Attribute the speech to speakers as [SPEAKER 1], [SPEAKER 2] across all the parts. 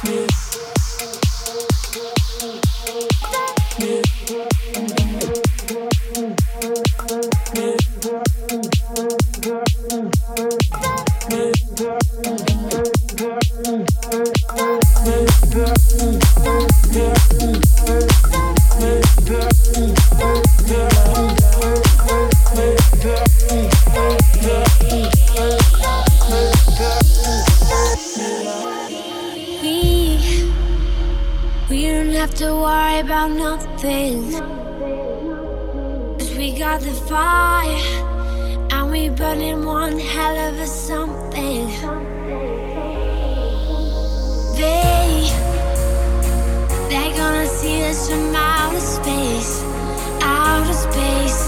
[SPEAKER 1] Thank you. have to worry about nothing. Cause we got the fire, and we burning one hell of a something. They, they're gonna see us from outer space, outer space.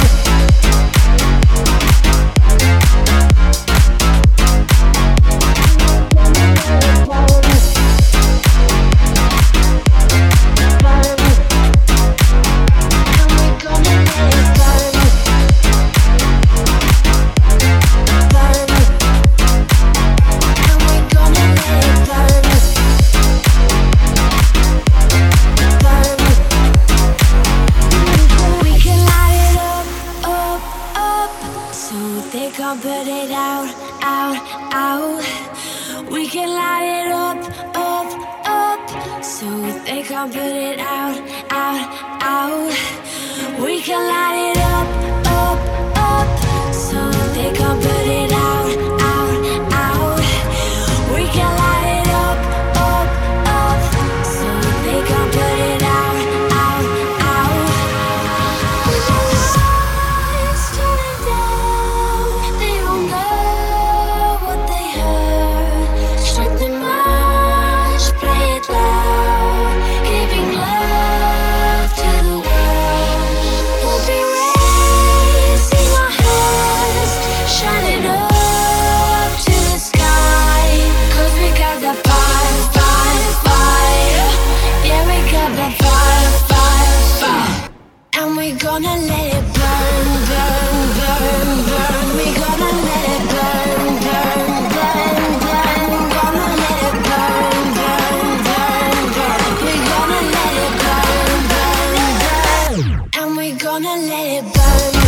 [SPEAKER 1] They can't put it out, out, out. We can light it up, up, up. So they can't put it out, out, out. We can light it up, up, up. So they can't put it gonna let it burn.